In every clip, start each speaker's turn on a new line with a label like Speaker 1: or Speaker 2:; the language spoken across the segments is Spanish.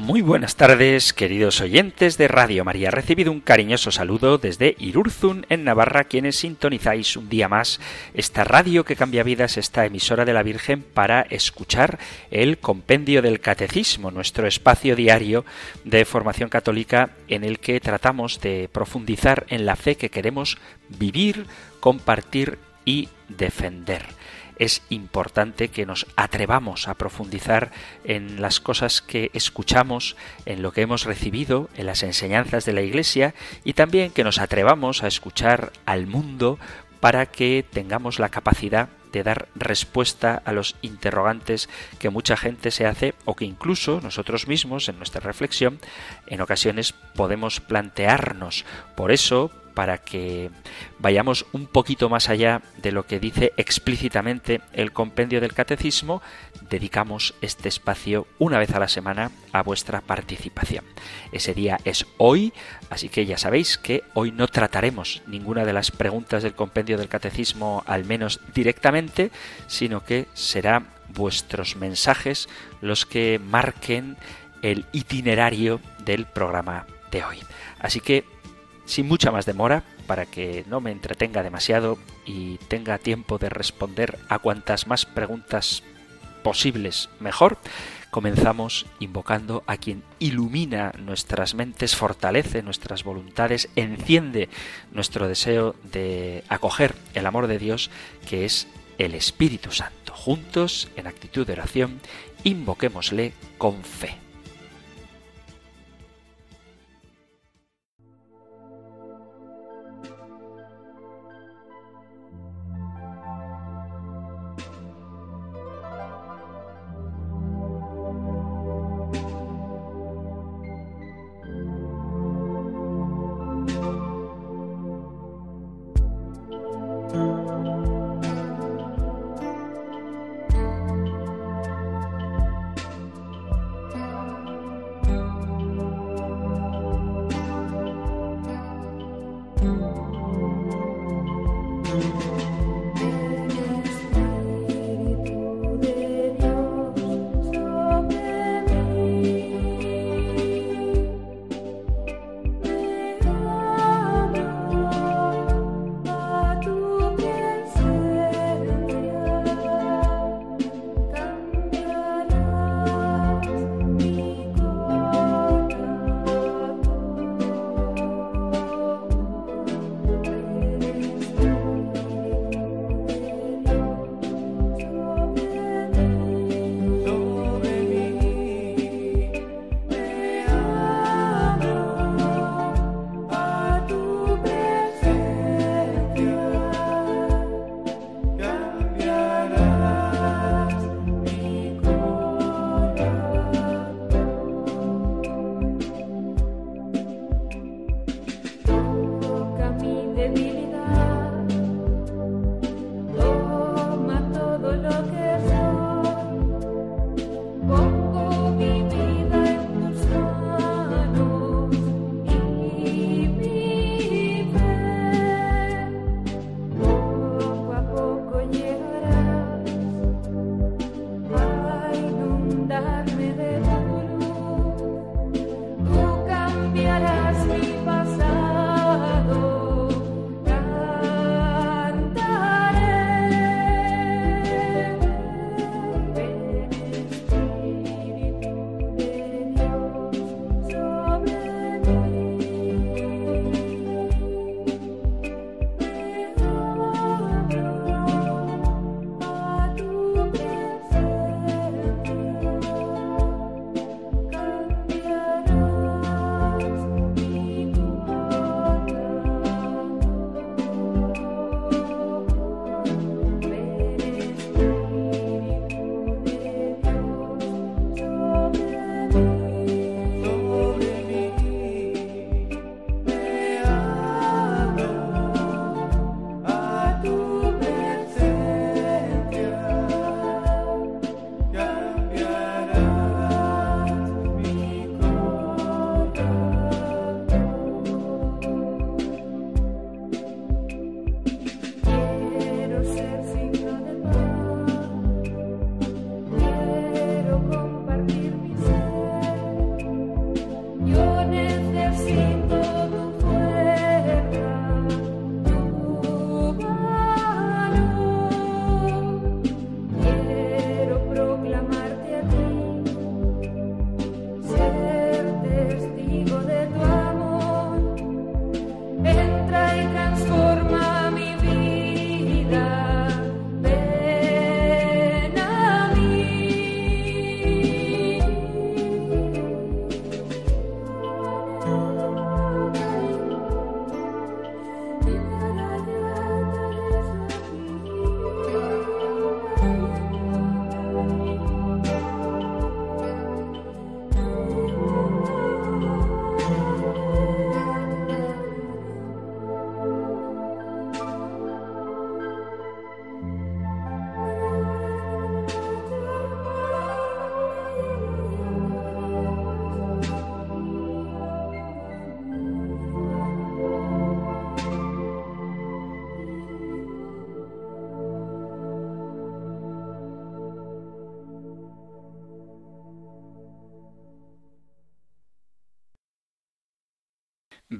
Speaker 1: Muy buenas tardes, queridos oyentes de Radio María. Recibido un cariñoso saludo desde Irurzun, en Navarra, quienes sintonizáis un día más esta radio que cambia vidas, esta emisora de la Virgen, para escuchar el Compendio del Catecismo, nuestro espacio diario de formación católica en el que tratamos de profundizar en la fe que queremos vivir, compartir y defender es importante que nos atrevamos a profundizar en las cosas que escuchamos, en lo que hemos recibido, en las enseñanzas de la Iglesia y también que nos atrevamos a escuchar al mundo para que tengamos la capacidad de dar respuesta a los interrogantes que mucha gente se hace o que incluso nosotros mismos en nuestra reflexión en ocasiones podemos plantearnos. Por eso, para que vayamos un poquito más allá de lo que dice explícitamente el compendio del catecismo, dedicamos este espacio una vez a la semana a vuestra participación. Ese día es hoy, así que ya sabéis que hoy no trataremos ninguna de las preguntas del compendio del catecismo, al menos directamente, sino que serán vuestros mensajes los que marquen el itinerario del programa de hoy. Así que sin mucha más demora, para que no me entretenga demasiado y tenga tiempo de responder a cuantas más preguntas posibles mejor, comenzamos invocando a quien ilumina nuestras mentes, fortalece nuestras voluntades, enciende nuestro deseo de acoger el amor de Dios, que es el Espíritu Santo. Juntos, en actitud de oración, invoquémosle con fe.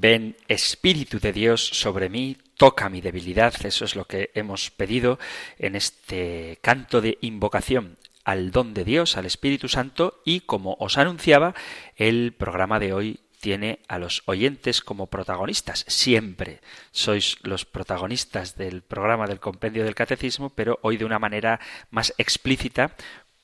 Speaker 1: Ven Espíritu de Dios sobre mí, toca mi debilidad. Eso es lo que hemos pedido en este canto de invocación al don de Dios, al Espíritu Santo, y como os anunciaba, el programa de hoy tiene a los oyentes como protagonistas. Siempre sois los protagonistas del programa del compendio del catecismo, pero hoy de una manera más explícita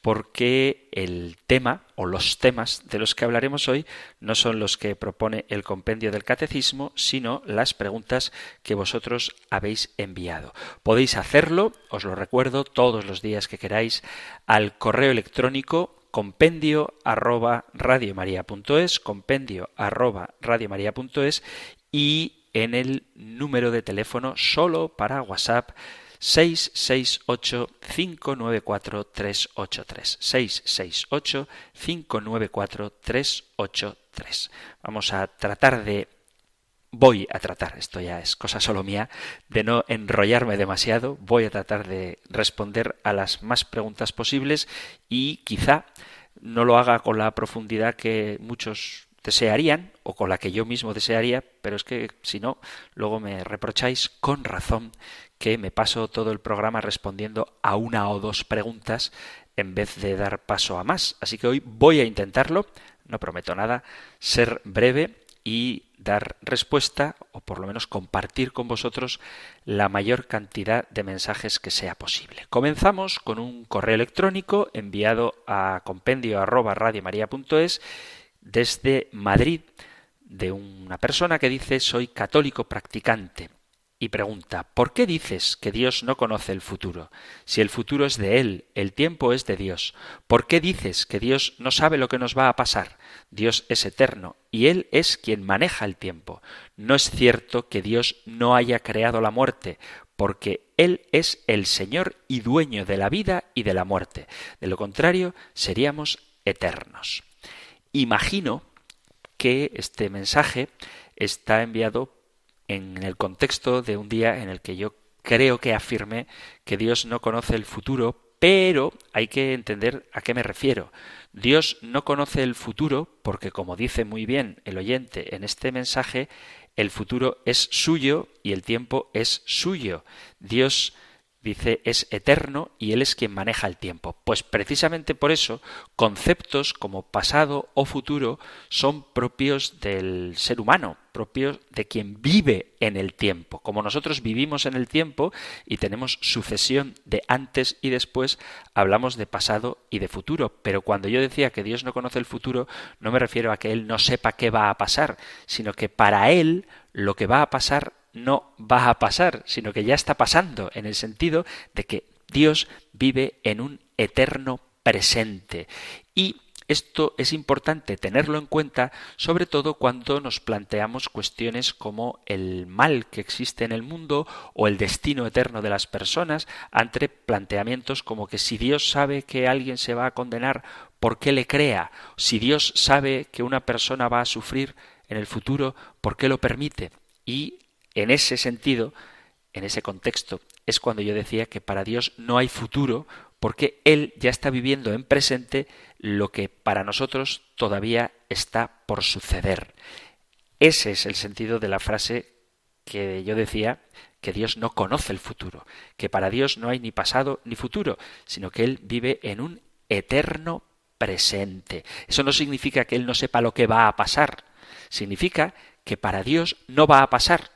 Speaker 1: porque el tema o los temas de los que hablaremos hoy no son los que propone el compendio del catecismo, sino las preguntas que vosotros habéis enviado. Podéis hacerlo, os lo recuerdo, todos los días que queráis, al correo electrónico compendio arroba compendio arroba y en el número de teléfono solo para WhatsApp 668-594-383. 668-594-383. Vamos a tratar de voy a tratar, esto ya es cosa solo mía, de no enrollarme demasiado, voy a tratar de responder a las más preguntas posibles y quizá no lo haga con la profundidad que muchos desearían o con la que yo mismo desearía, pero es que si no, luego me reprocháis con razón que me paso todo el programa respondiendo a una o dos preguntas en vez de dar paso a más. Así que hoy voy a intentarlo, no prometo nada, ser breve y dar respuesta o por lo menos compartir con vosotros la mayor cantidad de mensajes que sea posible. Comenzamos con un correo electrónico enviado a compendio arroba desde Madrid de una persona que dice soy católico practicante y pregunta ¿Por qué dices que Dios no conoce el futuro? Si el futuro es de Él, el tiempo es de Dios. ¿Por qué dices que Dios no sabe lo que nos va a pasar? Dios es eterno y Él es quien maneja el tiempo. No es cierto que Dios no haya creado la muerte, porque Él es el Señor y dueño de la vida y de la muerte. De lo contrario, seríamos eternos. Imagino que este mensaje está enviado en el contexto de un día en el que yo creo que afirmé que Dios no conoce el futuro, pero hay que entender a qué me refiero. Dios no conoce el futuro porque, como dice muy bien el oyente en este mensaje, el futuro es suyo y el tiempo es suyo. Dios dice es eterno y Él es quien maneja el tiempo. Pues precisamente por eso conceptos como pasado o futuro son propios del ser humano, propios de quien vive en el tiempo. Como nosotros vivimos en el tiempo y tenemos sucesión de antes y después, hablamos de pasado y de futuro. Pero cuando yo decía que Dios no conoce el futuro, no me refiero a que Él no sepa qué va a pasar, sino que para Él lo que va a pasar no va a pasar, sino que ya está pasando, en el sentido de que Dios vive en un eterno presente. Y esto es importante tenerlo en cuenta, sobre todo cuando nos planteamos cuestiones como el mal que existe en el mundo o el destino eterno de las personas, ante planteamientos como que si Dios sabe que alguien se va a condenar, ¿por qué le crea? Si Dios sabe que una persona va a sufrir en el futuro, ¿por qué lo permite? Y en ese sentido, en ese contexto, es cuando yo decía que para Dios no hay futuro porque Él ya está viviendo en presente lo que para nosotros todavía está por suceder. Ese es el sentido de la frase que yo decía que Dios no conoce el futuro, que para Dios no hay ni pasado ni futuro, sino que Él vive en un eterno presente. Eso no significa que Él no sepa lo que va a pasar, significa que para Dios no va a pasar,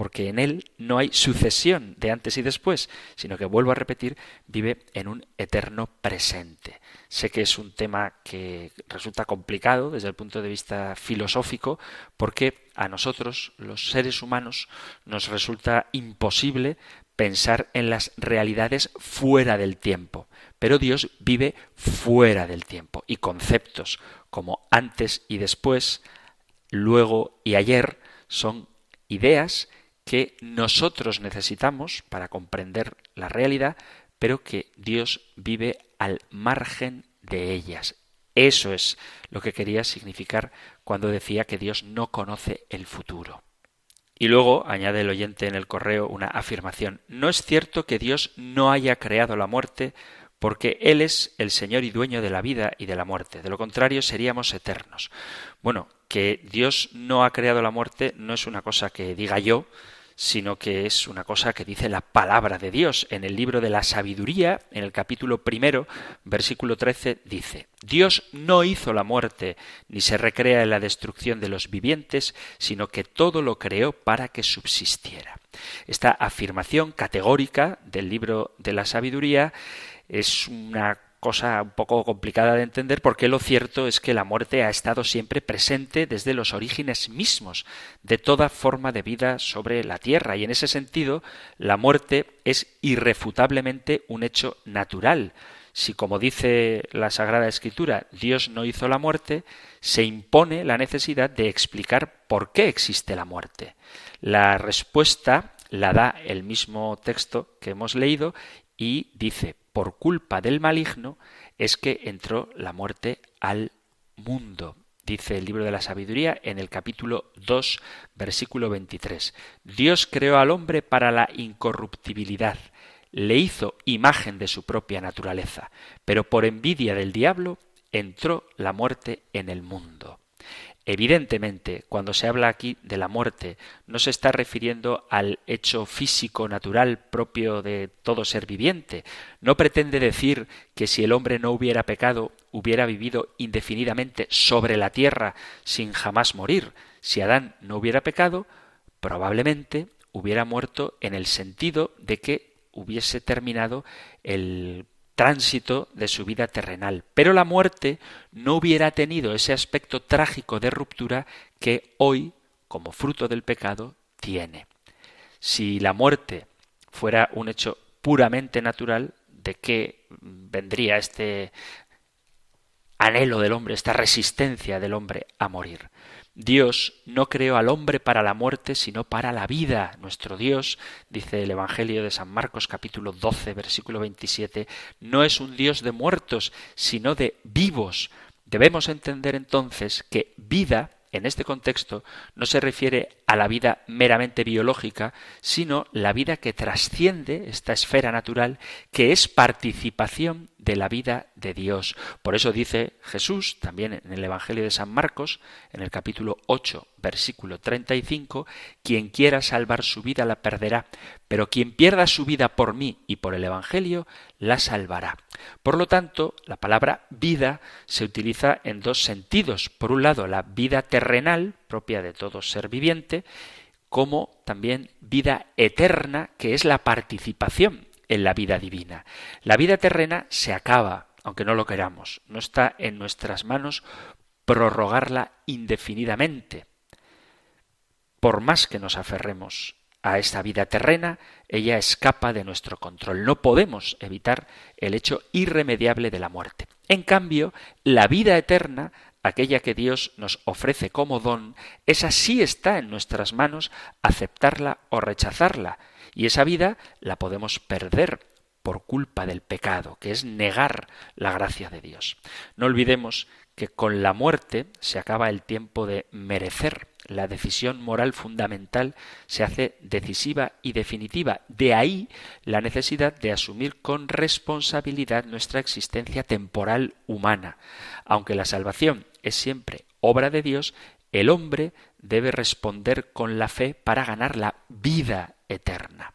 Speaker 1: porque en él no hay sucesión de antes y después, sino que, vuelvo a repetir, vive en un eterno presente. Sé que es un tema que resulta complicado desde el punto de vista filosófico, porque a nosotros, los seres humanos, nos resulta imposible pensar en las realidades fuera del tiempo. Pero Dios vive fuera del tiempo y conceptos como antes y después, luego y ayer son ideas que nosotros necesitamos para comprender la realidad, pero que Dios vive al margen de ellas. Eso es lo que quería significar cuando decía que Dios no conoce el futuro. Y luego añade el oyente en el correo una afirmación. No es cierto que Dios no haya creado la muerte porque Él es el Señor y dueño de la vida y de la muerte. De lo contrario seríamos eternos. Bueno, que Dios no ha creado la muerte no es una cosa que diga yo, sino que es una cosa que dice la palabra de Dios. En el libro de la sabiduría, en el capítulo primero, versículo 13, dice, Dios no hizo la muerte, ni se recrea en la destrucción de los vivientes, sino que todo lo creó para que subsistiera. Esta afirmación categórica del libro de la sabiduría es una cosa un poco complicada de entender porque lo cierto es que la muerte ha estado siempre presente desde los orígenes mismos de toda forma de vida sobre la Tierra y en ese sentido la muerte es irrefutablemente un hecho natural. Si, como dice la Sagrada Escritura, Dios no hizo la muerte, se impone la necesidad de explicar por qué existe la muerte. La respuesta la da el mismo texto que hemos leído y dice, por culpa del maligno es que entró la muerte al mundo. Dice el libro de la sabiduría en el capítulo 2, versículo 23. Dios creó al hombre para la incorruptibilidad, le hizo imagen de su propia naturaleza, pero por envidia del diablo entró la muerte en el mundo. Evidentemente, cuando se habla aquí de la muerte, no se está refiriendo al hecho físico natural propio de todo ser viviente. No pretende decir que si el hombre no hubiera pecado, hubiera vivido indefinidamente sobre la tierra sin jamás morir. Si Adán no hubiera pecado, probablemente hubiera muerto en el sentido de que hubiese terminado el tránsito de su vida terrenal. Pero la muerte no hubiera tenido ese aspecto trágico de ruptura que hoy, como fruto del pecado, tiene. Si la muerte fuera un hecho puramente natural, ¿de qué vendría este anhelo del hombre, esta resistencia del hombre a morir? Dios no creó al hombre para la muerte, sino para la vida. Nuestro Dios, dice el Evangelio de San Marcos capítulo 12, versículo 27, no es un Dios de muertos, sino de vivos. Debemos entender entonces que vida en este contexto no se refiere a la vida meramente biológica, sino la vida que trasciende esta esfera natural, que es participación de la vida de Dios. Por eso dice Jesús, también en el Evangelio de San Marcos, en el capítulo 8, versículo 35, quien quiera salvar su vida la perderá, pero quien pierda su vida por mí y por el Evangelio, la salvará. Por lo tanto, la palabra vida se utiliza en dos sentidos. Por un lado, la vida terrenal, propia de todo ser viviente, como también vida eterna, que es la participación en la vida divina. La vida terrena se acaba, aunque no lo queramos. No está en nuestras manos prorrogarla indefinidamente. Por más que nos aferremos a esta vida terrena, ella escapa de nuestro control. No podemos evitar el hecho irremediable de la muerte. En cambio, la vida eterna, aquella que Dios nos ofrece como don, esa sí está en nuestras manos aceptarla o rechazarla. Y esa vida la podemos perder por culpa del pecado, que es negar la gracia de Dios. No olvidemos que con la muerte se acaba el tiempo de merecer. La decisión moral fundamental se hace decisiva y definitiva. De ahí la necesidad de asumir con responsabilidad nuestra existencia temporal humana. Aunque la salvación es siempre obra de Dios, el hombre debe responder con la fe para ganar la vida eterna.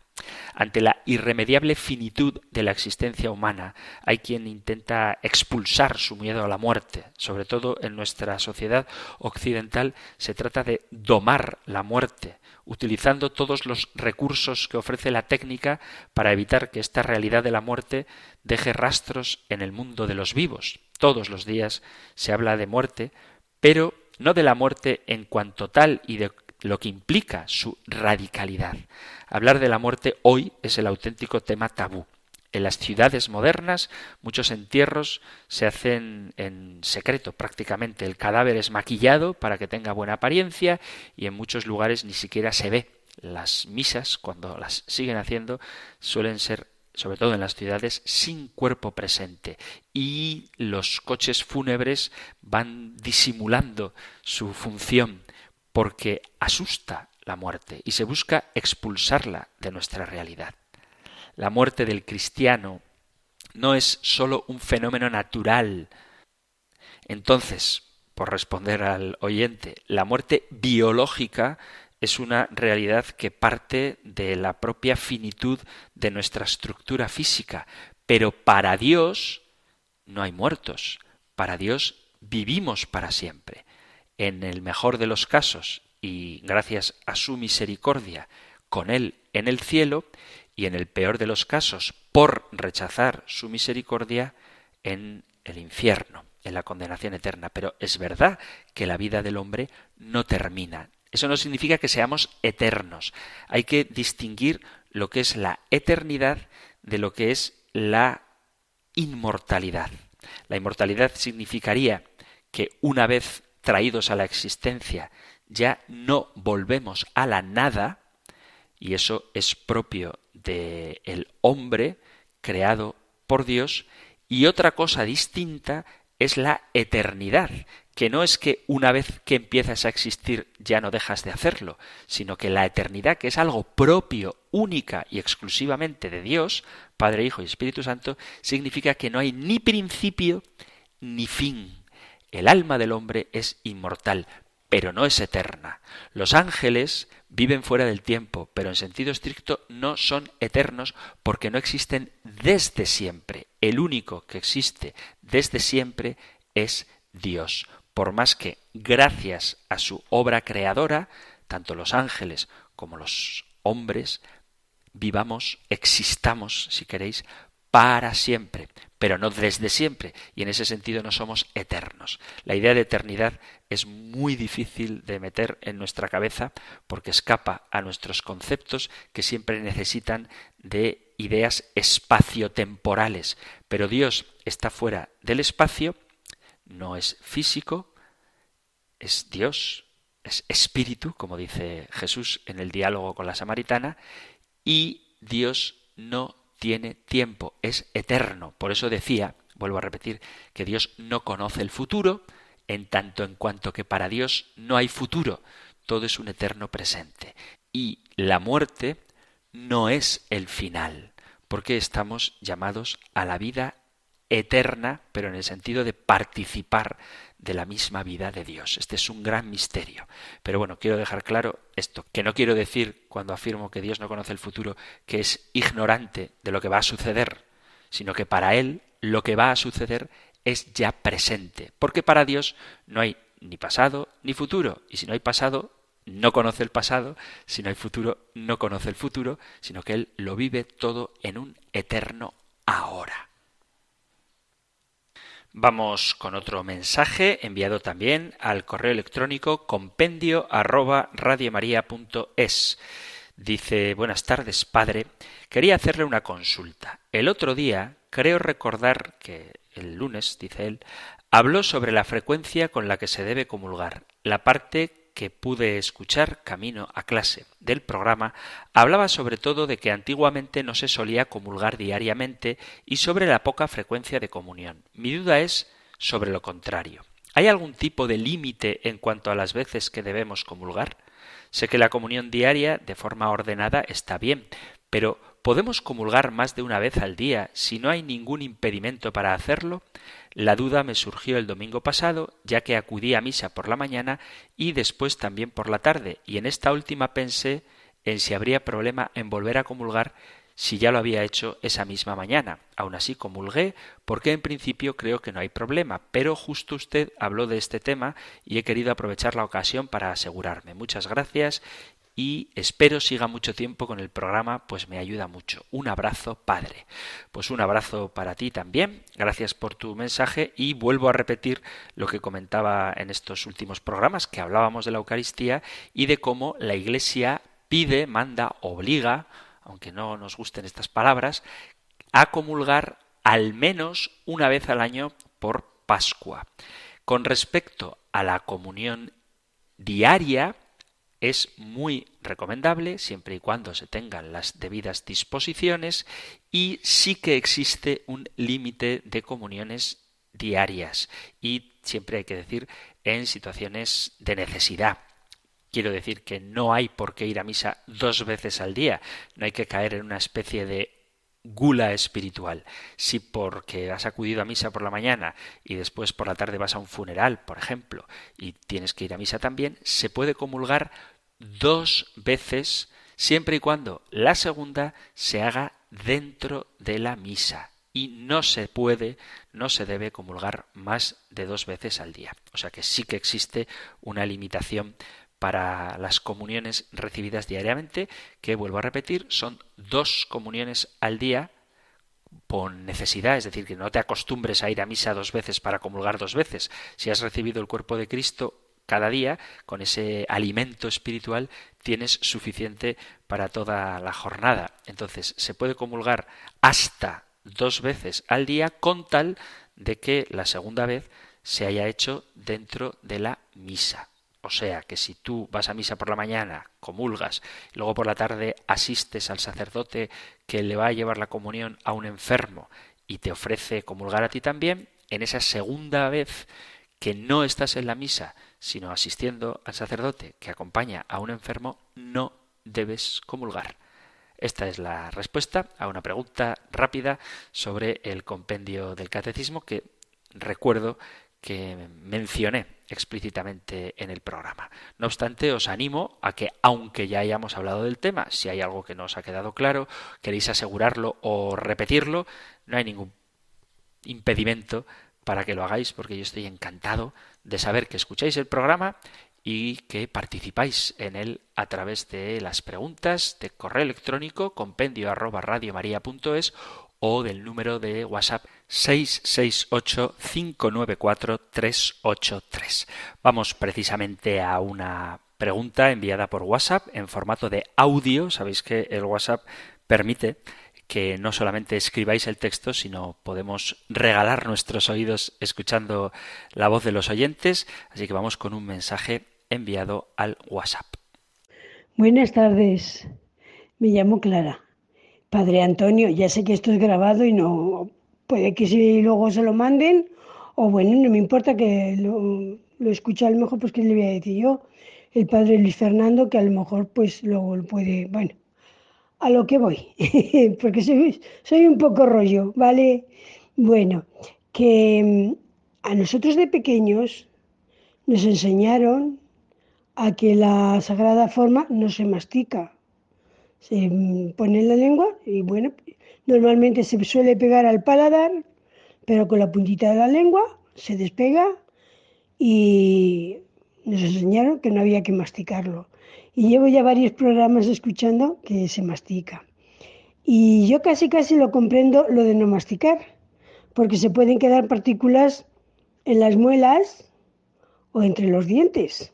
Speaker 1: Ante la irremediable finitud de la existencia humana, hay quien intenta expulsar su miedo a la muerte. Sobre todo en nuestra sociedad occidental se trata de domar la muerte, utilizando todos los recursos que ofrece la técnica para evitar que esta realidad de la muerte deje rastros en el mundo de los vivos. Todos los días se habla de muerte, pero no de la muerte en cuanto tal y de lo que implica su radicalidad. Hablar de la muerte hoy es el auténtico tema tabú. En las ciudades modernas muchos entierros se hacen en secreto prácticamente. El cadáver es maquillado para que tenga buena apariencia y en muchos lugares ni siquiera se ve. Las misas, cuando las siguen haciendo, suelen ser sobre todo en las ciudades, sin cuerpo presente. Y los coches fúnebres van disimulando su función porque asusta la muerte y se busca expulsarla de nuestra realidad. La muerte del cristiano no es sólo un fenómeno natural. Entonces, por responder al oyente, la muerte biológica es una realidad que parte de la propia finitud de nuestra estructura física, pero para Dios no hay muertos, para Dios vivimos para siempre. En el mejor de los casos, y gracias a su misericordia, con Él en el cielo, y en el peor de los casos, por rechazar su misericordia, en el infierno, en la condenación eterna. Pero es verdad que la vida del hombre no termina. Eso no significa que seamos eternos. Hay que distinguir lo que es la eternidad de lo que es la inmortalidad. La inmortalidad significaría que una vez traídos a la existencia ya no volvemos a la nada, y eso es propio del el hombre creado por Dios, y otra cosa distinta es la eternidad, que no es que una vez que empiezas a existir ya no dejas de hacerlo, sino que la eternidad, que es algo propio, única y exclusivamente de Dios, Padre, Hijo y Espíritu Santo, significa que no hay ni principio ni fin. El alma del hombre es inmortal, pero no es eterna. Los ángeles viven fuera del tiempo, pero en sentido estricto no son eternos porque no existen desde siempre. El único que existe desde siempre es Dios. Por más que, gracias a su obra creadora, tanto los ángeles como los hombres vivamos, existamos, si queréis, para siempre, pero no desde siempre, y en ese sentido no somos eternos. La idea de eternidad es muy difícil de meter en nuestra cabeza porque escapa a nuestros conceptos que siempre necesitan de ideas espaciotemporales, pero Dios está fuera del espacio, no es físico, es Dios, es espíritu, como dice Jesús en el diálogo con la samaritana, y Dios no tiene tiempo, es eterno. Por eso decía, vuelvo a repetir, que Dios no conoce el futuro, en tanto en cuanto que para Dios no hay futuro, todo es un eterno presente. Y la muerte no es el final, porque estamos llamados a la vida eterna, pero en el sentido de participar de la misma vida de Dios. Este es un gran misterio. Pero bueno, quiero dejar claro esto, que no quiero decir cuando afirmo que Dios no conoce el futuro que es ignorante de lo que va a suceder, sino que para Él lo que va a suceder es ya presente, porque para Dios no hay ni pasado ni futuro, y si no hay pasado, no conoce el pasado, si no hay futuro, no conoce el futuro, sino que Él lo vive todo en un eterno ahora. Vamos con otro mensaje enviado también al correo electrónico compendio arroba Dice, buenas tardes, padre. Quería hacerle una consulta. El otro día creo recordar que el lunes, dice él, habló sobre la frecuencia con la que se debe comulgar. La parte que pude escuchar camino a clase del programa hablaba sobre todo de que antiguamente no se solía comulgar diariamente y sobre la poca frecuencia de comunión. Mi duda es sobre lo contrario. ¿Hay algún tipo de límite en cuanto a las veces que debemos comulgar? Sé que la comunión diaria, de forma ordenada, está bien, pero ¿podemos comulgar más de una vez al día si no hay ningún impedimento para hacerlo? La duda me surgió el domingo pasado, ya que acudí a misa por la mañana y después también por la tarde, y en esta última pensé en si habría problema en volver a comulgar si ya lo había hecho esa misma mañana. Aún así comulgué porque en principio creo que no hay problema, pero justo usted habló de este tema y he querido aprovechar la ocasión para asegurarme. Muchas gracias y espero siga mucho tiempo con el programa, pues me ayuda mucho. Un abrazo, padre. Pues un abrazo para ti también. Gracias por tu mensaje y vuelvo a repetir lo que comentaba en estos últimos programas, que hablábamos de la Eucaristía y de cómo la Iglesia pide, manda, obliga, aunque no nos gusten estas palabras, a comulgar al menos una vez al año por Pascua. Con respecto a la comunión diaria, es muy recomendable siempre y cuando se tengan las debidas disposiciones y sí que existe un límite de comuniones diarias y siempre hay que decir en situaciones de necesidad. Quiero decir que no hay por qué ir a misa dos veces al día, no hay que caer en una especie de gula espiritual. Si porque has acudido a misa por la mañana y después por la tarde vas a un funeral, por ejemplo, y tienes que ir a misa también, se puede comulgar dos veces siempre y cuando la segunda se haga dentro de la misa y no se puede, no se debe comulgar más de dos veces al día. O sea que sí que existe una limitación para las comuniones recibidas diariamente, que vuelvo a repetir, son dos comuniones al día por necesidad, es decir, que no te acostumbres a ir a misa dos veces para comulgar dos veces. Si has recibido el cuerpo de Cristo cada día, con ese alimento espiritual, tienes suficiente para toda la jornada. Entonces, se puede comulgar hasta dos veces al día con tal de que la segunda vez se haya hecho dentro de la misa. O sea que si tú vas a misa por la mañana, comulgas, y luego por la tarde asistes al sacerdote que le va a llevar la comunión a un enfermo y te ofrece comulgar a ti también, en esa segunda vez que no estás en la misa, sino asistiendo al sacerdote que acompaña a un enfermo, no debes comulgar. Esta es la respuesta a una pregunta rápida sobre el compendio del catecismo que recuerdo que mencioné explícitamente en el programa. No obstante, os animo a que, aunque ya hayamos hablado del tema, si hay algo que no os ha quedado claro, queréis asegurarlo o repetirlo, no hay ningún impedimento para que lo hagáis, porque yo estoy encantado de saber que escucháis el programa y que participáis en él a través de las preguntas de correo electrónico compendio arroba radiomaria.es o del número de WhatsApp 668-594-383. Vamos precisamente a una pregunta enviada por WhatsApp en formato de audio. Sabéis que el WhatsApp permite que no solamente escribáis el texto, sino podemos regalar nuestros oídos escuchando la voz de los oyentes. Así que vamos con un mensaje enviado al WhatsApp.
Speaker 2: Buenas tardes, me llamo Clara. Padre Antonio, ya sé que esto es grabado y no puede que si luego se lo manden, o bueno, no me importa que lo, lo escuche a lo mejor, pues que le voy a decir yo, el padre Luis Fernando, que a lo mejor pues luego lo puede, bueno, a lo que voy, porque soy, un poco rollo, ¿vale? Bueno, que mm, a nosotros de pequeños nos enseñaron a que la sagrada forma no se mastica. Se pone en la lengua y bueno, normalmente se suele pegar al paladar, pero con la puntita de la lengua se despega y nos enseñaron que no había que masticarlo. Y llevo ya varios programas escuchando que se mastica. Y yo casi casi lo comprendo lo de no masticar, porque se pueden quedar partículas en las muelas o entre los dientes.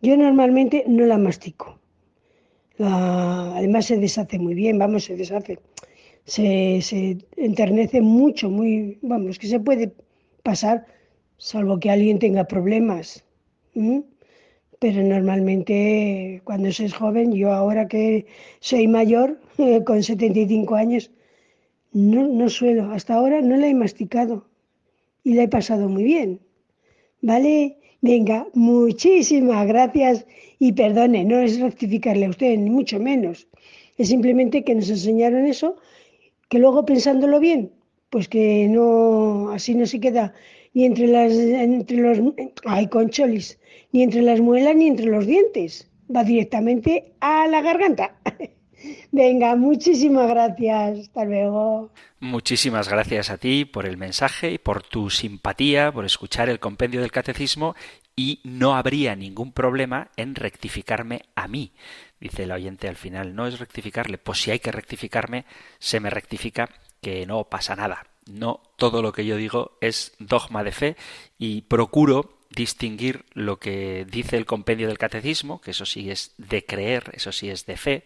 Speaker 2: Yo normalmente no la mastico. además se deshace muy bien, vamos, se deshace. Se, se enternece mucho, muy, vamos, que se puede pasar, salvo que alguien tenga problemas. Pero normalmente cuando se es joven, yo ahora que soy mayor, con 75 años, no, no suelo, hasta ahora no la he masticado y la he pasado muy bien. ¿Vale? Venga, muchísimas gracias y perdone, no es rectificarle a usted, ni mucho menos. Es simplemente que nos enseñaron eso, que luego pensándolo bien, pues que no, así no se queda ni entre las, entre los, ay, ni entre las muelas ni entre los dientes. Va directamente a la garganta. Venga, muchísimas gracias. Hasta luego.
Speaker 1: Muchísimas gracias a ti por el mensaje y por tu simpatía, por escuchar el compendio del catecismo y no habría ningún problema en rectificarme a mí. Dice el oyente al final, no es rectificarle, pues si hay que rectificarme, se me rectifica que no pasa nada. No todo lo que yo digo es dogma de fe y procuro distinguir lo que dice el compendio del catecismo, que eso sí es de creer, eso sí es de fe,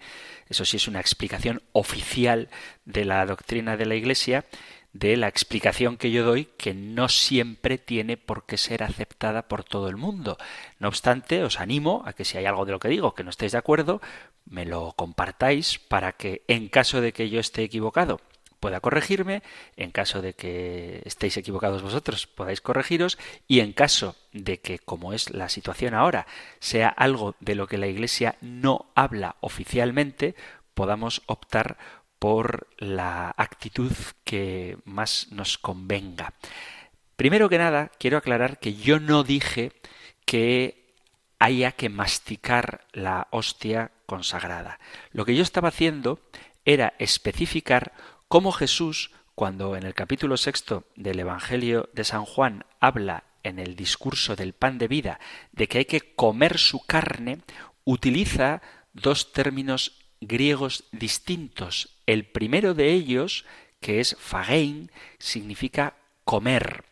Speaker 1: eso sí es una explicación oficial de la doctrina de la Iglesia, de la explicación que yo doy, que no siempre tiene por qué ser aceptada por todo el mundo. No obstante, os animo a que si hay algo de lo que digo que no estéis de acuerdo, me lo compartáis para que en caso de que yo esté equivocado pueda corregirme, en caso de que estéis equivocados vosotros podáis corregiros y en caso de que, como es la situación ahora, sea algo de lo que la Iglesia no habla oficialmente, podamos optar por la actitud que más nos convenga. Primero que nada, quiero aclarar que yo no dije que haya que masticar la hostia consagrada. Lo que yo estaba haciendo era especificar cómo Jesús, cuando en el capítulo sexto del Evangelio de San Juan habla en el discurso del pan de vida de que hay que comer su carne, utiliza dos términos griegos distintos. El primero de ellos, que es fagein, significa comer.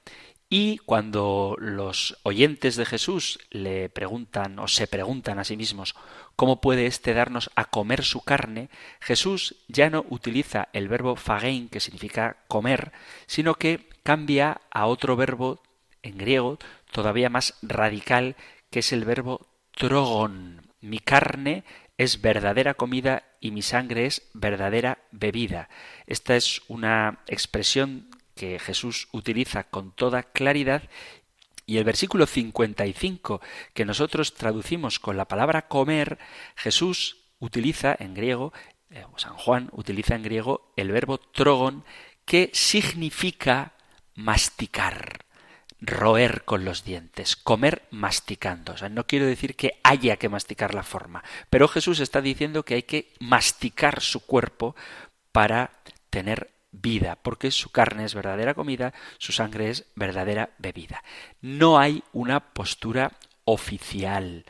Speaker 1: Y cuando los oyentes de Jesús le preguntan o se preguntan a sí mismos cómo puede éste darnos a comer su carne, Jesús ya no utiliza el verbo fagein, que significa comer, sino que cambia a otro verbo en griego todavía más radical, que es el verbo trogon. Mi carne es verdadera comida y mi sangre es verdadera bebida. Esta es una expresión que Jesús utiliza con toda claridad y el versículo 55 que nosotros traducimos con la palabra comer, Jesús utiliza en griego, eh, San Juan utiliza en griego el verbo trogon que significa masticar roer con los dientes, comer masticando. O sea, no quiero decir que haya que masticar la forma, pero Jesús está diciendo que hay que masticar su cuerpo para tener vida, porque su carne es verdadera comida, su sangre es verdadera bebida. No hay una postura oficial,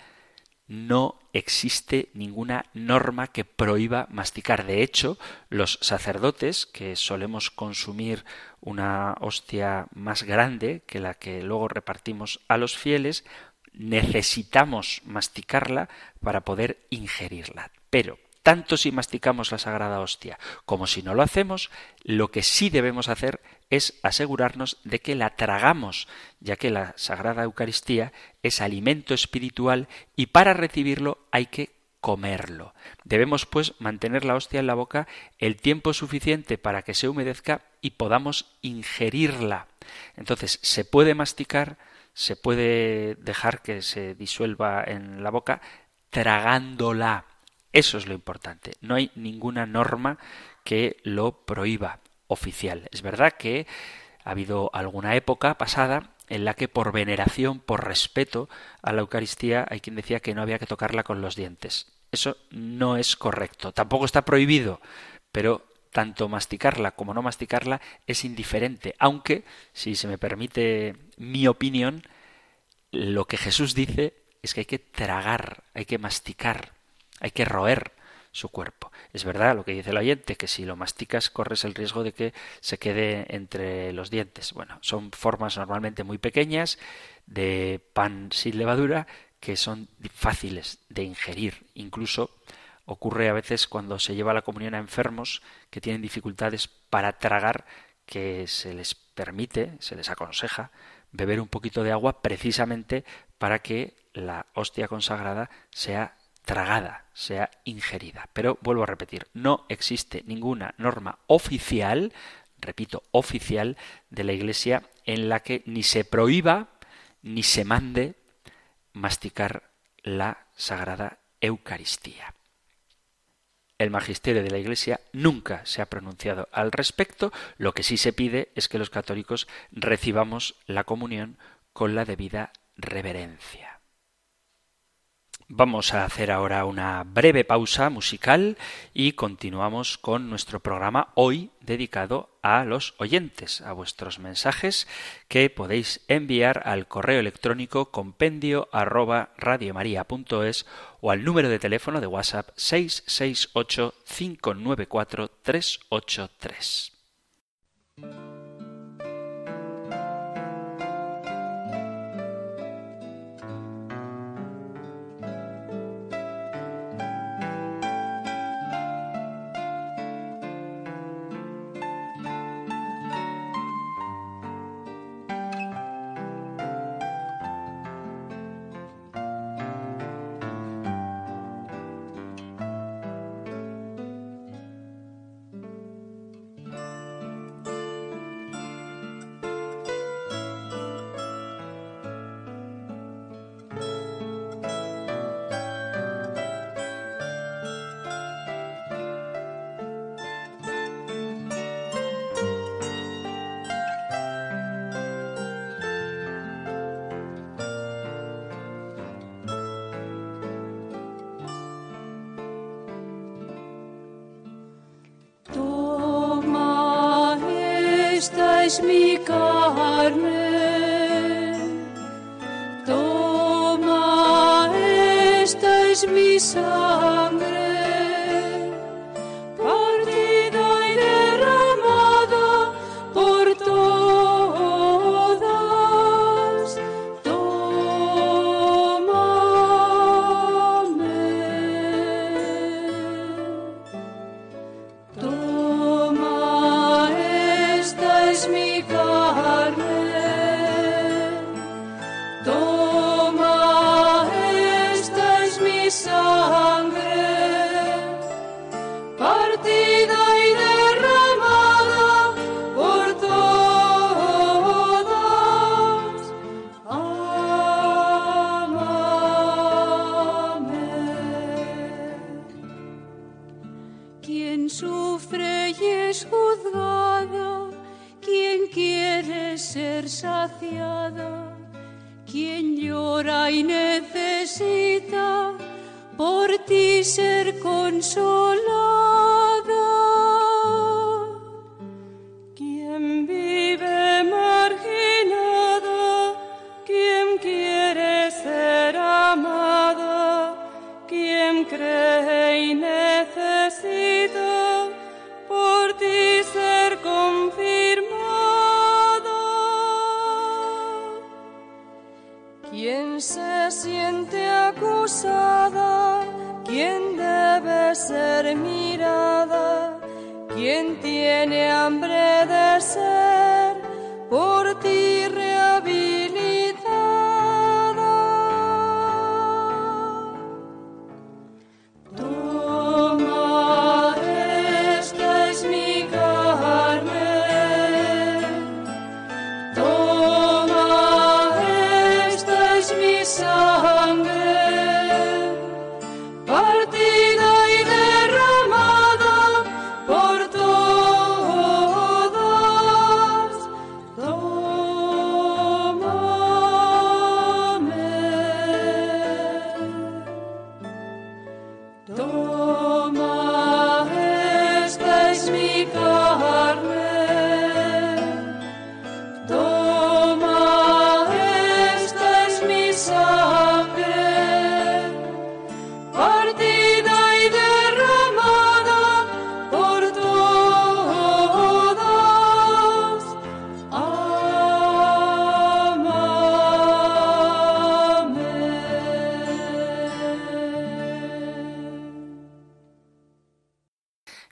Speaker 1: no existe ninguna norma que prohíba masticar. De hecho, los sacerdotes, que solemos consumir una hostia más grande que la que luego repartimos a los fieles, necesitamos masticarla para poder ingerirla. Pero tanto si masticamos la sagrada hostia como si no lo hacemos, lo que sí debemos hacer es asegurarnos de que la tragamos, ya que la sagrada Eucaristía es alimento espiritual y para recibirlo hay que comerlo. Debemos, pues, mantener la hostia en la boca el tiempo suficiente para que se humedezca y podamos ingerirla. Entonces, se puede masticar, se puede dejar que se disuelva en la boca tragándola. Eso es lo importante. No hay ninguna norma que lo prohíba oficial. Es verdad que ha habido alguna época pasada en la que por veneración, por respeto a la Eucaristía, hay quien decía que no había que tocarla con los dientes. Eso no es correcto. Tampoco está prohibido, pero tanto masticarla como no masticarla es indiferente. Aunque, si se me permite mi opinión, lo que Jesús dice es que hay que tragar, hay que masticar hay que roer su cuerpo. Es verdad lo que dice el oyente, que si lo masticas corres el riesgo de que se quede entre los dientes. Bueno, son formas normalmente muy pequeñas de pan sin levadura que son fáciles de ingerir. Incluso ocurre a veces cuando se lleva la comunión a enfermos que tienen dificultades para tragar que se les permite, se les aconseja beber un poquito de agua precisamente para que la hostia consagrada sea tragada, sea ingerida. Pero vuelvo a repetir, no existe ninguna norma oficial, repito, oficial de la Iglesia en la que ni se prohíba ni se mande masticar la Sagrada Eucaristía. El magisterio de la Iglesia nunca se ha pronunciado al respecto. Lo que sí se pide es que los católicos recibamos la comunión con la debida reverencia. Vamos a hacer ahora una breve pausa musical y continuamos con nuestro programa hoy dedicado a los oyentes, a vuestros mensajes que podéis enviar al correo electrónico compendio arroba radiomaria.es o al número de teléfono de WhatsApp 668 594 383.
Speaker 3: Esta es mi carne. Toma, esta es mi sangre.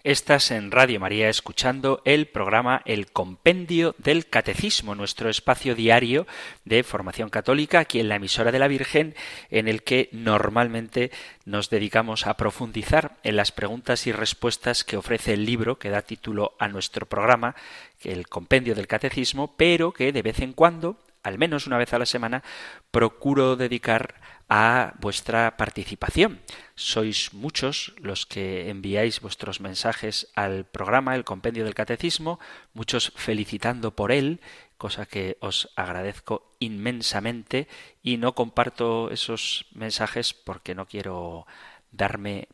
Speaker 1: Estás en Radio María escuchando el programa El Compendio del Catecismo, nuestro espacio diario de formación católica aquí en la emisora de la Virgen, en el que normalmente nos dedicamos a profundizar en las preguntas y respuestas que ofrece el libro que da título a nuestro programa, el Compendio del Catecismo, pero que de vez en cuando al menos una vez a la semana, procuro dedicar a vuestra participación. Sois muchos los que enviáis vuestros mensajes al programa, el compendio del catecismo, muchos felicitando por él, cosa que os agradezco inmensamente y no comparto esos mensajes porque no quiero darme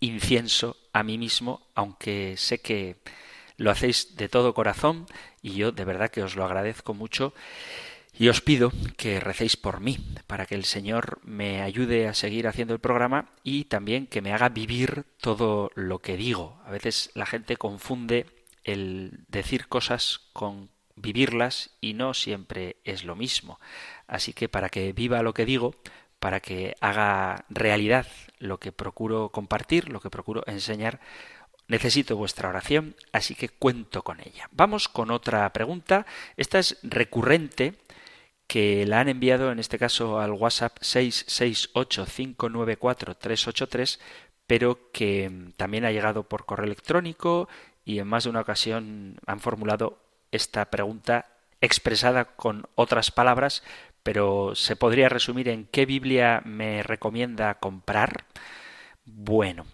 Speaker 1: incienso a mí mismo, aunque sé que lo hacéis de todo corazón y yo de verdad que os lo agradezco mucho y os pido que recéis por mí, para que el Señor me ayude a seguir haciendo el programa y también que me haga vivir todo lo que digo. A veces la gente confunde el decir cosas con vivirlas y no siempre es lo mismo. Así que para que viva lo que digo, para que haga realidad lo que procuro compartir, lo que procuro enseñar, necesito vuestra oración, así que cuento con ella. Vamos con otra pregunta. Esta es recurrente que la han enviado en este caso al WhatsApp 668-594-383, pero que mm, también ha llegado por correo electrónico y en más de una ocasión han formulado esta pregunta expresada con otras palabras, pero se podría resumir en qué Biblia me recomienda comprar. Bueno,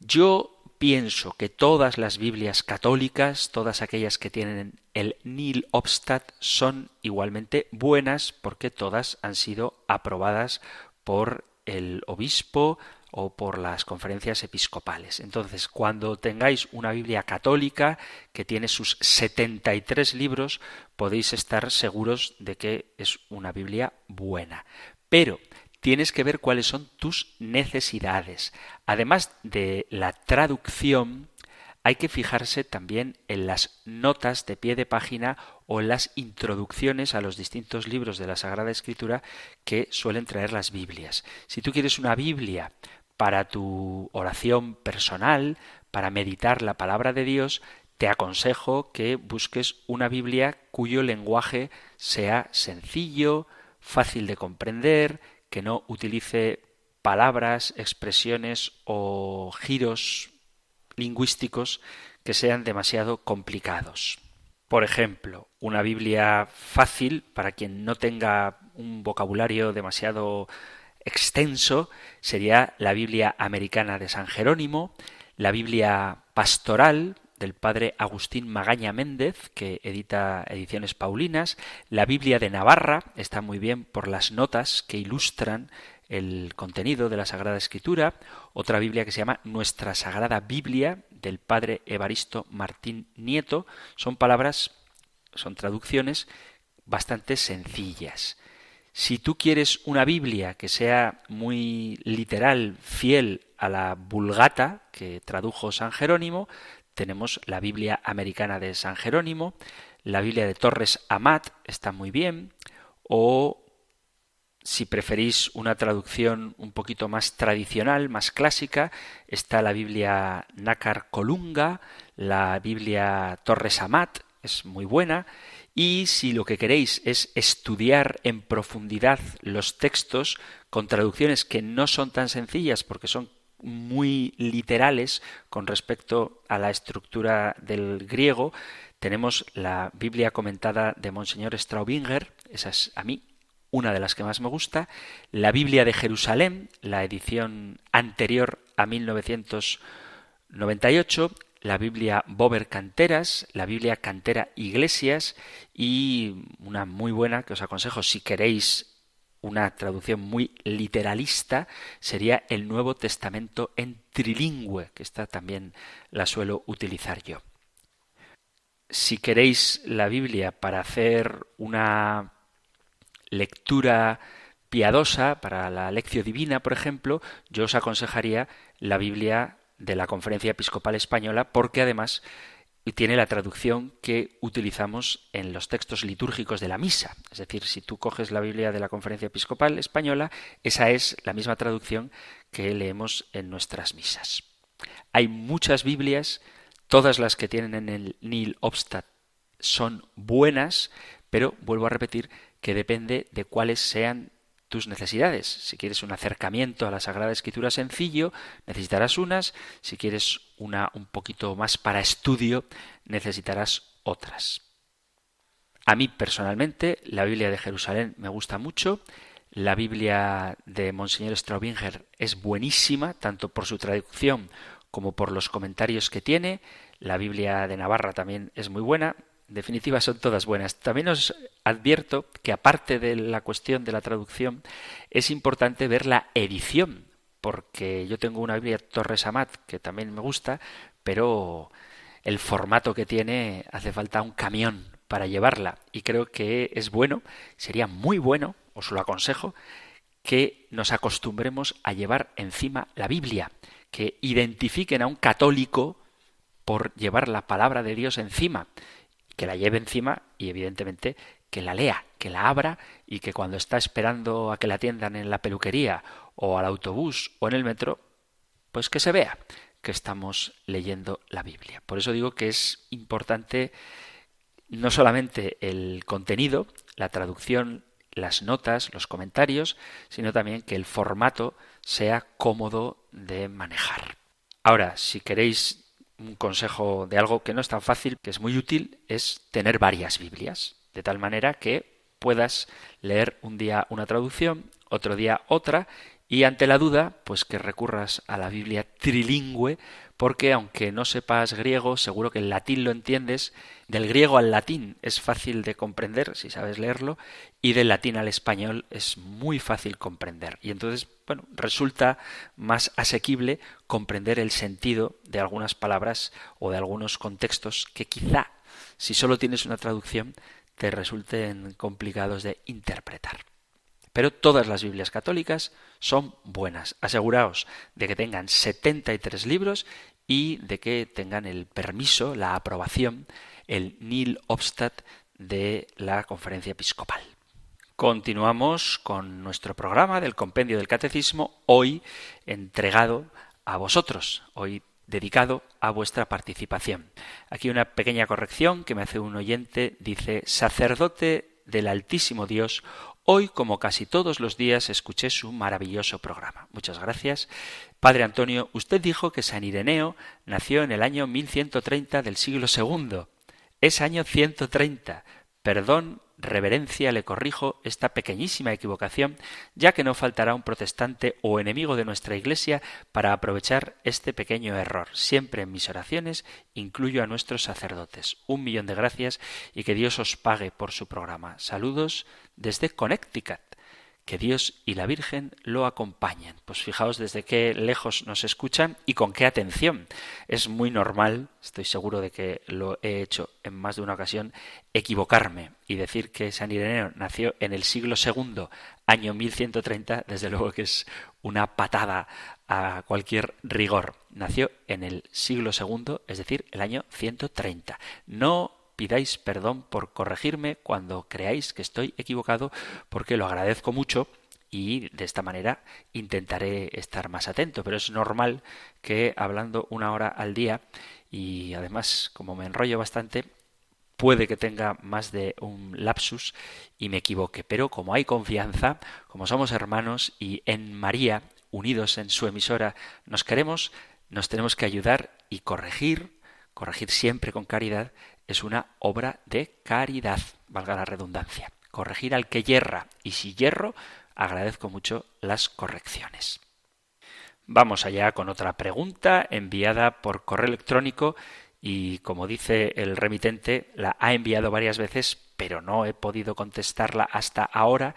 Speaker 1: yo pienso que todas las Biblias católicas, todas aquellas que tienen el nil obstat, son igualmente buenas porque todas han sido aprobadas por el obispo o por las conferencias episcopales. Entonces, cuando tengáis una Biblia católica que tiene sus 73 libros, podéis estar seguros de que es una Biblia buena. Pero tienes que ver cuáles son tus necesidades. Además de la traducción, hay que fijarse también en las notas de pie de página o en las introducciones a los distintos libros de la Sagrada Escritura que suelen traer las Biblias. Si tú quieres una Biblia para tu oración personal, para meditar la palabra de Dios, te aconsejo que busques una Biblia cuyo lenguaje sea sencillo, fácil de comprender, que no utilice palabras, expresiones o giros lingüísticos que sean demasiado complicados. Por ejemplo, una Biblia fácil para quien no tenga un vocabulario demasiado extenso sería la Biblia americana de San Jerónimo, la Biblia pastoral del padre Agustín Magaña Méndez, que edita ediciones Paulinas, la Biblia de Navarra, está muy bien por las notas que ilustran el contenido de la Sagrada Escritura, otra Biblia que se llama Nuestra Sagrada Biblia del padre Evaristo Martín Nieto, son palabras, son traducciones bastante sencillas. Si tú quieres una Biblia que sea muy literal, fiel a la Vulgata que tradujo San Jerónimo, tenemos la Biblia americana de San Jerónimo, la Biblia de Torres Amat está muy bien, o si preferís una traducción un poquito más tradicional, más clásica, está la Biblia Nácar Colunga, la Biblia Torres Amat, es muy buena, y si lo que queréis es estudiar en profundidad los textos con traducciones que no son tan sencillas porque son muy literales con respecto a la estructura del griego, tenemos la Biblia comentada de Monseñor Straubinger, esa es a mí una de las que más me gusta, la Biblia de Jerusalén, la edición anterior a 1998, la Biblia Bober Canteras, la Biblia Cantera Iglesias y una muy buena que os aconsejo si queréis una traducción muy literalista sería el Nuevo Testamento en trilingüe, que esta también la suelo utilizar yo. Si queréis la Biblia para hacer una lectura piadosa, para la lección divina, por ejemplo, yo os aconsejaría la Biblia de la Conferencia Episcopal Española, porque además tiene la traducción que utilizamos en los textos litúrgicos de la misa. Es decir, si tú coges la Biblia de la Conferencia Episcopal Española, esa es la misma traducción que leemos en nuestras misas. Hay muchas Biblias, todas las que tienen en el Nil Obstat son buenas, pero vuelvo a repetir que depende de cuáles sean necesidades. Si quieres un acercamiento a la Sagrada Escritura sencillo, necesitarás unas. Si quieres una un poquito más para estudio, necesitarás otras. A mí personalmente la Biblia de Jerusalén me gusta mucho. La Biblia de Monseñor Straubinger es buenísima, tanto por su traducción como por los comentarios que tiene. La Biblia de Navarra también es muy buena definitiva son todas buenas. También os advierto que aparte de la cuestión de la traducción, es importante ver la edición, porque yo tengo una Biblia Torres Amat que también me gusta, pero el formato que tiene hace falta un camión para llevarla y creo que es bueno, sería muy bueno, os lo aconsejo, que nos acostumbremos a llevar encima la Biblia, que identifiquen a un católico por llevar la palabra de Dios encima que la lleve encima y evidentemente que la lea, que la abra y que cuando está esperando a que la atiendan en la peluquería o al autobús o en el metro, pues que se vea que estamos leyendo la Biblia. Por eso digo que es importante no solamente el contenido, la traducción, las notas, los comentarios, sino también que el formato sea cómodo de manejar. Ahora, si queréis un consejo de algo que no es tan fácil, que es muy útil, es tener varias Biblias, de tal manera que puedas leer un día una traducción, otro día otra, y ante la duda, pues que recurras a la Biblia trilingüe, porque aunque no sepas griego, seguro que el latín lo entiendes, del griego al latín es fácil de comprender si sabes leerlo, y del latín al español es muy fácil comprender. Y entonces, bueno, resulta más asequible comprender el sentido de algunas palabras o de algunos contextos que quizá, si solo tienes una traducción, te resulten complicados de interpretar. Pero todas las Biblias católicas son buenas. Aseguraos de que tengan 73 libros y de que tengan el permiso, la aprobación, el nil obstat de la conferencia episcopal. Continuamos con nuestro programa del compendio del catecismo, hoy entregado a vosotros, hoy dedicado a vuestra participación. Aquí una pequeña corrección que me hace un oyente, dice sacerdote del Altísimo Dios Hoy, como casi todos los días, escuché su maravilloso programa. Muchas gracias. Padre Antonio, usted dijo que San Ireneo nació en el año 1130 del siglo II. Es año 130. Perdón reverencia le corrijo esta pequeñísima equivocación, ya que no faltará un protestante o enemigo de nuestra Iglesia para aprovechar este pequeño error. Siempre en mis oraciones incluyo a nuestros sacerdotes. Un millón de gracias y que Dios os pague por su programa. Saludos desde Connecticut que Dios y la Virgen lo acompañen. Pues fijaos desde qué lejos nos escuchan y con qué atención. Es muy normal, estoy seguro de que lo he hecho en más de una ocasión, equivocarme y decir que San Ireneo nació en el siglo segundo, año 1130, desde luego que es una patada a cualquier rigor. Nació en el siglo segundo, es decir, el año 130. No pidáis perdón por corregirme cuando creáis que estoy equivocado, porque lo agradezco mucho y de esta manera intentaré estar más atento. Pero es normal que hablando una hora al día y además como me enrollo bastante, puede que tenga más de un lapsus y me equivoque. Pero como hay confianza, como somos hermanos y en María, unidos en su emisora, nos queremos, nos tenemos que ayudar y corregir, corregir siempre con caridad es una obra de caridad, valga la redundancia. Corregir al que yerra, y si hierro, agradezco mucho las correcciones. Vamos allá con otra pregunta enviada por correo electrónico y como dice el remitente, la ha enviado varias veces, pero no he podido contestarla hasta ahora.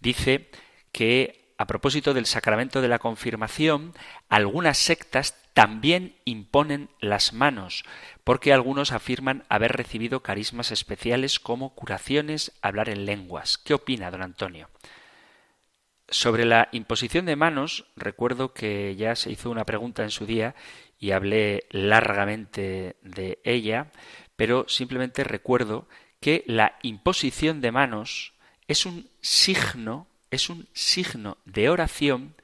Speaker 1: Dice que a propósito del sacramento de la confirmación, algunas sectas también imponen las manos, porque algunos afirman haber recibido carismas especiales como curaciones, hablar en lenguas. ¿Qué opina don Antonio? Sobre la imposición de manos, recuerdo que ya se hizo una pregunta en su día y hablé largamente de ella, pero simplemente recuerdo que la imposición de manos es un signo, es un signo de oración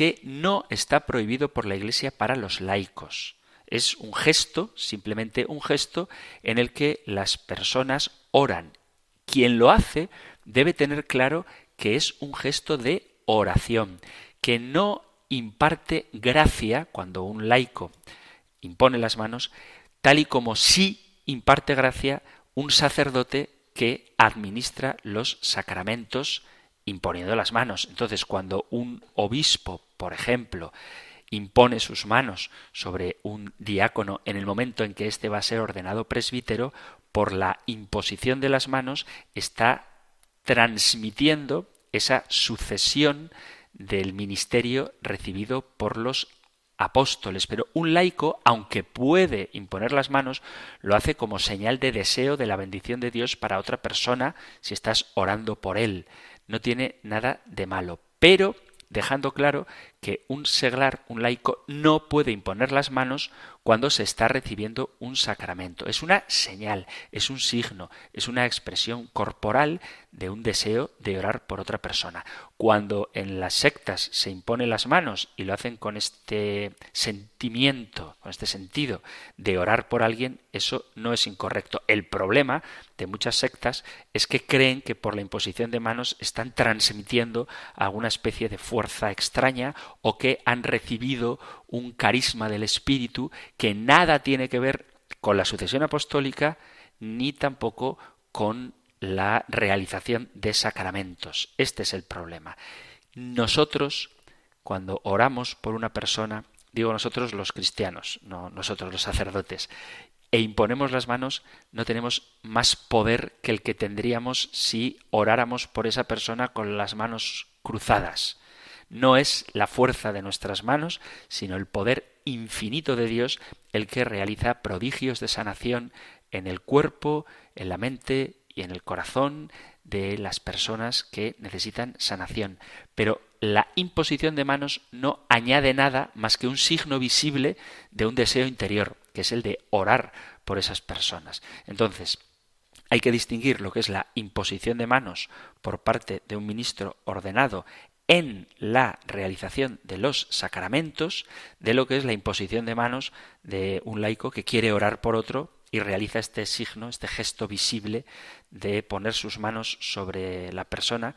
Speaker 1: que no está prohibido por la Iglesia para los laicos. Es un gesto, simplemente un gesto, en el que las personas oran. Quien lo hace debe tener claro que es un gesto de oración, que no imparte gracia cuando un laico impone las manos, tal y como sí imparte gracia un sacerdote que administra los sacramentos imponiendo las manos. Entonces, cuando un obispo, por ejemplo, impone sus manos sobre un diácono en el momento en que éste va a ser ordenado presbítero, por la imposición de las manos está transmitiendo esa sucesión del ministerio recibido por los apóstoles. Pero un laico, aunque puede imponer las manos, lo hace como señal de deseo de la bendición de Dios para otra persona si estás orando por él. No tiene nada de malo. Pero dejando claro que un seglar, un laico, no puede imponer las manos cuando se está recibiendo un sacramento. Es una señal, es un signo, es una expresión corporal de un deseo de orar por otra persona. Cuando en las sectas se imponen las manos y lo hacen con este sentimiento, con este sentido de orar por alguien, eso no es incorrecto. El problema de muchas sectas es que creen que por la imposición de manos están transmitiendo alguna especie de fuerza extraña o que han recibido un carisma del Espíritu que nada tiene que ver con la sucesión apostólica ni tampoco con la realización de sacramentos. Este es el problema. nosotros, cuando oramos por una persona, digo nosotros los cristianos, no nosotros los sacerdotes, e imponemos las manos, no tenemos más poder que el que tendríamos si oráramos por esa persona con las manos cruzadas. No es la fuerza de nuestras manos, sino el poder infinito de Dios el que realiza prodigios de sanación en el cuerpo, en la mente y en el corazón de las personas que necesitan sanación. Pero la imposición de manos no añade nada más que un signo visible de un deseo interior, que es el de orar por esas personas. Entonces, hay que distinguir lo que es la imposición de manos por parte de un ministro ordenado en la realización de los sacramentos de lo que es la imposición de manos de un laico que quiere orar por otro y realiza este signo, este gesto visible de poner sus manos sobre la persona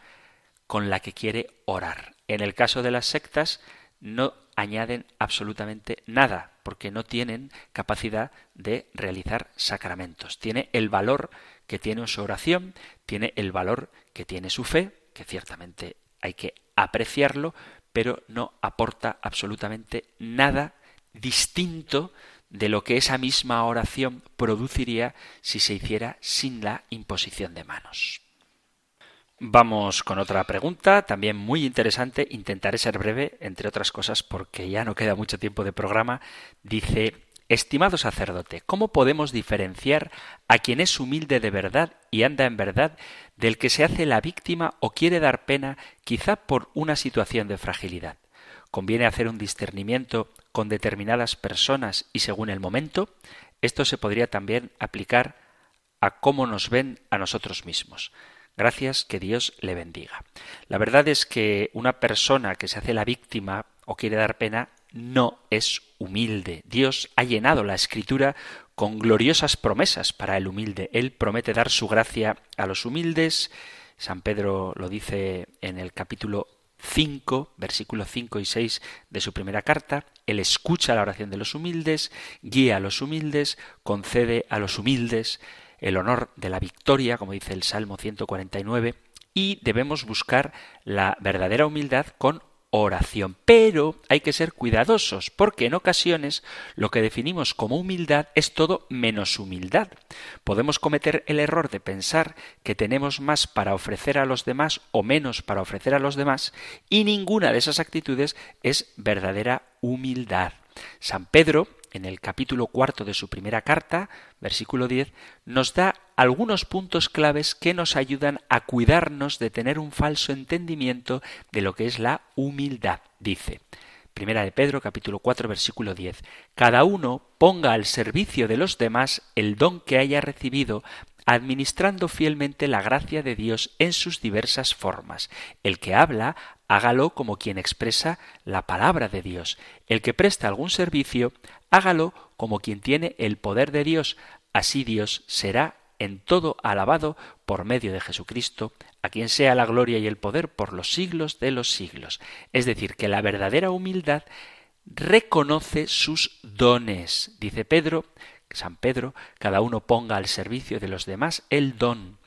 Speaker 1: con la que quiere orar. En el caso de las sectas no añaden absolutamente nada, porque no tienen capacidad de realizar sacramentos. Tiene el valor que tiene su oración, tiene el valor que tiene su fe, que ciertamente hay que apreciarlo, pero no aporta absolutamente nada distinto de lo que esa misma oración produciría si se hiciera sin la imposición de manos. Vamos con otra pregunta, también muy interesante. Intentaré ser breve, entre otras cosas, porque ya no queda mucho tiempo de programa. Dice, Estimado sacerdote, ¿cómo podemos diferenciar a quien es humilde de verdad y anda en verdad del que se hace la víctima o quiere dar pena quizá por una situación de fragilidad? ¿Conviene hacer un discernimiento con determinadas personas y según el momento? Esto se podría también aplicar a cómo nos ven a nosotros mismos. Gracias, que Dios le bendiga. La verdad es que una persona que se hace la víctima o quiere dar pena no es humilde. Dios ha llenado la escritura con gloriosas promesas para el humilde. Él promete dar su gracia a los humildes. San Pedro lo dice en el capítulo 5, versículos 5 y 6 de su primera carta. Él escucha la oración de los humildes, guía a los humildes, concede a los humildes el honor de la victoria, como dice el Salmo 149, y debemos buscar la verdadera humildad con oración. Pero hay que ser cuidadosos, porque en ocasiones lo que definimos como humildad es todo menos humildad. Podemos cometer el error de pensar que tenemos más para ofrecer a los demás o menos para ofrecer a los demás, y ninguna de esas actitudes es verdadera humildad. San Pedro en el capítulo cuarto de su primera carta, versículo 10, nos da algunos puntos claves que nos ayudan a cuidarnos de tener un falso entendimiento de lo que es la humildad. Dice, Primera de Pedro, capítulo 4, versículo 10. Cada uno ponga al servicio de los demás el don que haya recibido, administrando fielmente la gracia de Dios en sus diversas formas. El que habla, hágalo como quien expresa la palabra de Dios. El que presta algún servicio, hágalo como quien tiene el poder de Dios. Así Dios será en todo alabado por medio de Jesucristo, a quien sea la gloria y el poder por los siglos de los siglos. Es decir, que la verdadera humildad reconoce sus dones. Dice Pedro, San Pedro, cada uno ponga al servicio de los demás el don.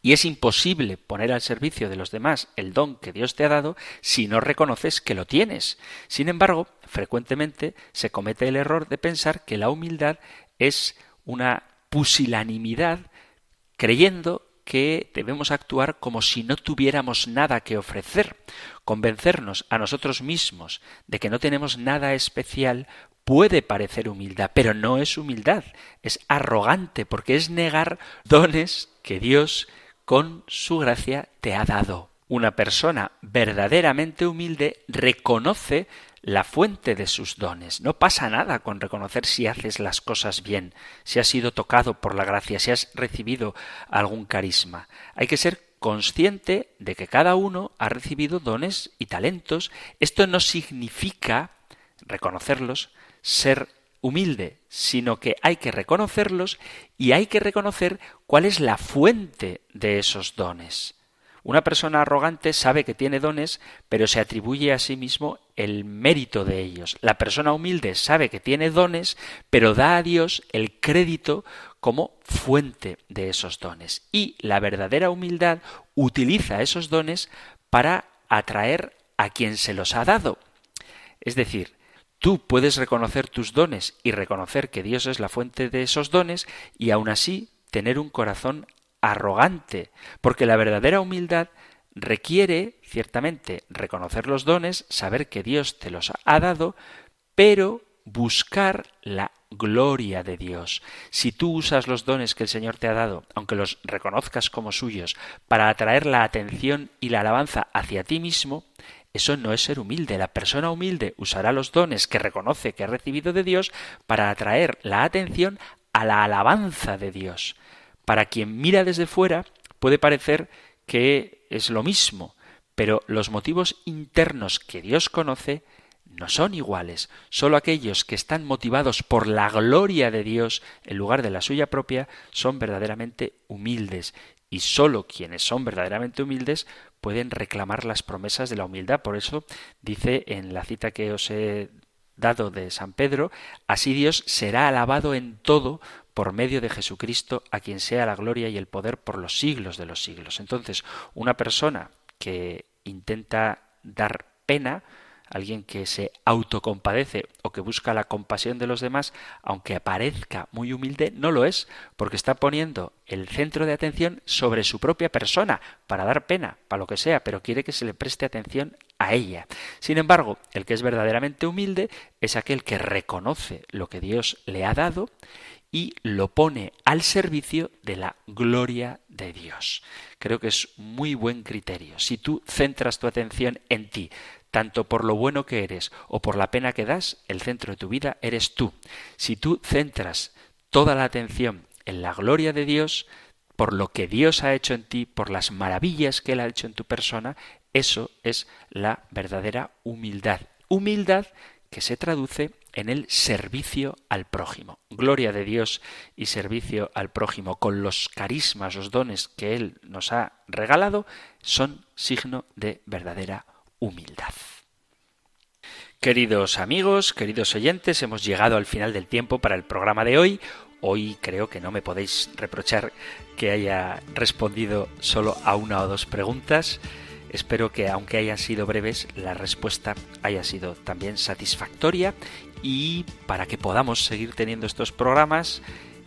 Speaker 1: Y es imposible poner al servicio de los demás el don que Dios te ha dado si no reconoces que lo tienes. Sin embargo, frecuentemente se comete el error de pensar que la humildad es una pusilanimidad creyendo que debemos actuar como si no tuviéramos nada que ofrecer. Convencernos a nosotros mismos de que no tenemos nada especial puede parecer humildad, pero no es humildad, es arrogante, porque es negar dones que Dios con su gracia te ha dado. Una persona verdaderamente humilde reconoce la fuente de sus dones. No pasa nada con reconocer si haces las cosas bien, si has sido tocado por la gracia, si has recibido algún carisma. Hay que ser consciente de que cada uno ha recibido dones y talentos. Esto no significa reconocerlos, ser humilde, sino que hay que reconocerlos y hay que reconocer cuál es la fuente de esos dones. Una persona arrogante sabe que tiene dones, pero se atribuye a sí mismo el mérito de ellos. La persona humilde sabe que tiene dones, pero da a Dios el crédito como fuente de esos dones. Y la verdadera humildad utiliza esos dones para atraer a quien se los ha dado. Es decir, tú puedes reconocer tus dones y reconocer que Dios es la fuente de esos dones y aún así tener un corazón arrogante, porque la verdadera humildad requiere, ciertamente, reconocer los dones, saber que Dios te los ha dado, pero buscar la gloria de Dios. Si tú usas los dones que el Señor te ha dado, aunque los reconozcas como suyos, para atraer la atención y la alabanza hacia ti mismo, eso no es ser humilde. La persona humilde usará los dones que reconoce que ha recibido de Dios para atraer la atención a la alabanza de Dios. Para quien mira desde fuera puede parecer que es lo mismo, pero los motivos internos que Dios conoce no son iguales. Solo aquellos que están motivados por la gloria de Dios en lugar de la suya propia son verdaderamente humildes. Y solo quienes son verdaderamente humildes pueden reclamar las promesas de la humildad. Por eso dice en la cita que os he dado de San Pedro, así Dios será alabado en todo por medio de Jesucristo, a quien sea la gloria y el poder por los siglos de los siglos. Entonces, una persona que intenta dar pena, alguien que se autocompadece o que busca la compasión de los demás, aunque aparezca muy humilde, no lo es, porque está poniendo el centro de atención sobre su propia persona, para dar pena, para lo que sea, pero quiere que se le preste atención a ella. Sin embargo, el que es verdaderamente humilde es aquel que reconoce lo que Dios le ha dado y lo pone al servicio de la gloria de Dios. Creo que es muy buen criterio. Si tú centras tu atención en ti, tanto por lo bueno que eres o por la pena que das, el centro de tu vida eres tú. Si tú centras toda la atención en la gloria de Dios, por lo que Dios ha hecho en ti, por las maravillas que Él ha hecho en tu persona, eso es la verdadera humildad. Humildad que se traduce en el servicio al prójimo. Gloria de Dios y servicio al prójimo con los carismas, los dones que Él nos ha regalado, son signo de verdadera humildad. Queridos amigos, queridos oyentes, hemos llegado al final del tiempo para el programa de hoy. Hoy creo que no me podéis reprochar que haya respondido solo a una o dos preguntas. Espero que, aunque hayan sido breves, la respuesta haya sido también satisfactoria y para que podamos seguir teniendo estos programas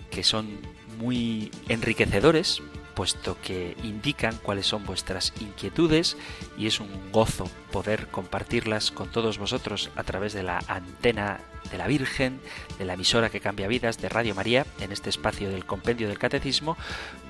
Speaker 1: que son muy enriquecedores puesto que indican cuáles son vuestras inquietudes y es un gozo poder compartirlas con todos vosotros a través de la antena de la Virgen, de la emisora que cambia vidas, de Radio María, en este espacio del compendio del catecismo,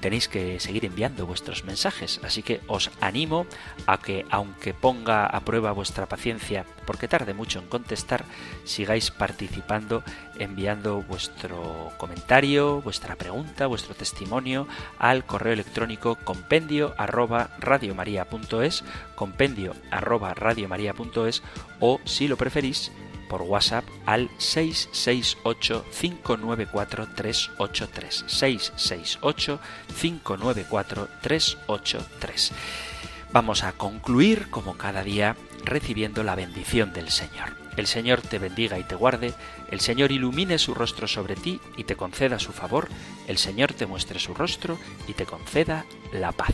Speaker 1: tenéis que seguir enviando vuestros mensajes. Así que os animo a que, aunque ponga a prueba vuestra paciencia, porque tarde mucho en contestar, sigáis participando enviando vuestro comentario, vuestra pregunta, vuestro testimonio al correo electrónico compendio arroba radiomaria.es, compendio arroba radiomaria.es o si lo preferís por WhatsApp al 668-594-383. 668-594-383. Vamos a concluir, como cada día, recibiendo la bendición del Señor. El Señor te bendiga y te guarde, el Señor ilumine su rostro sobre ti y te conceda su favor, el Señor te muestre su rostro y te conceda la paz.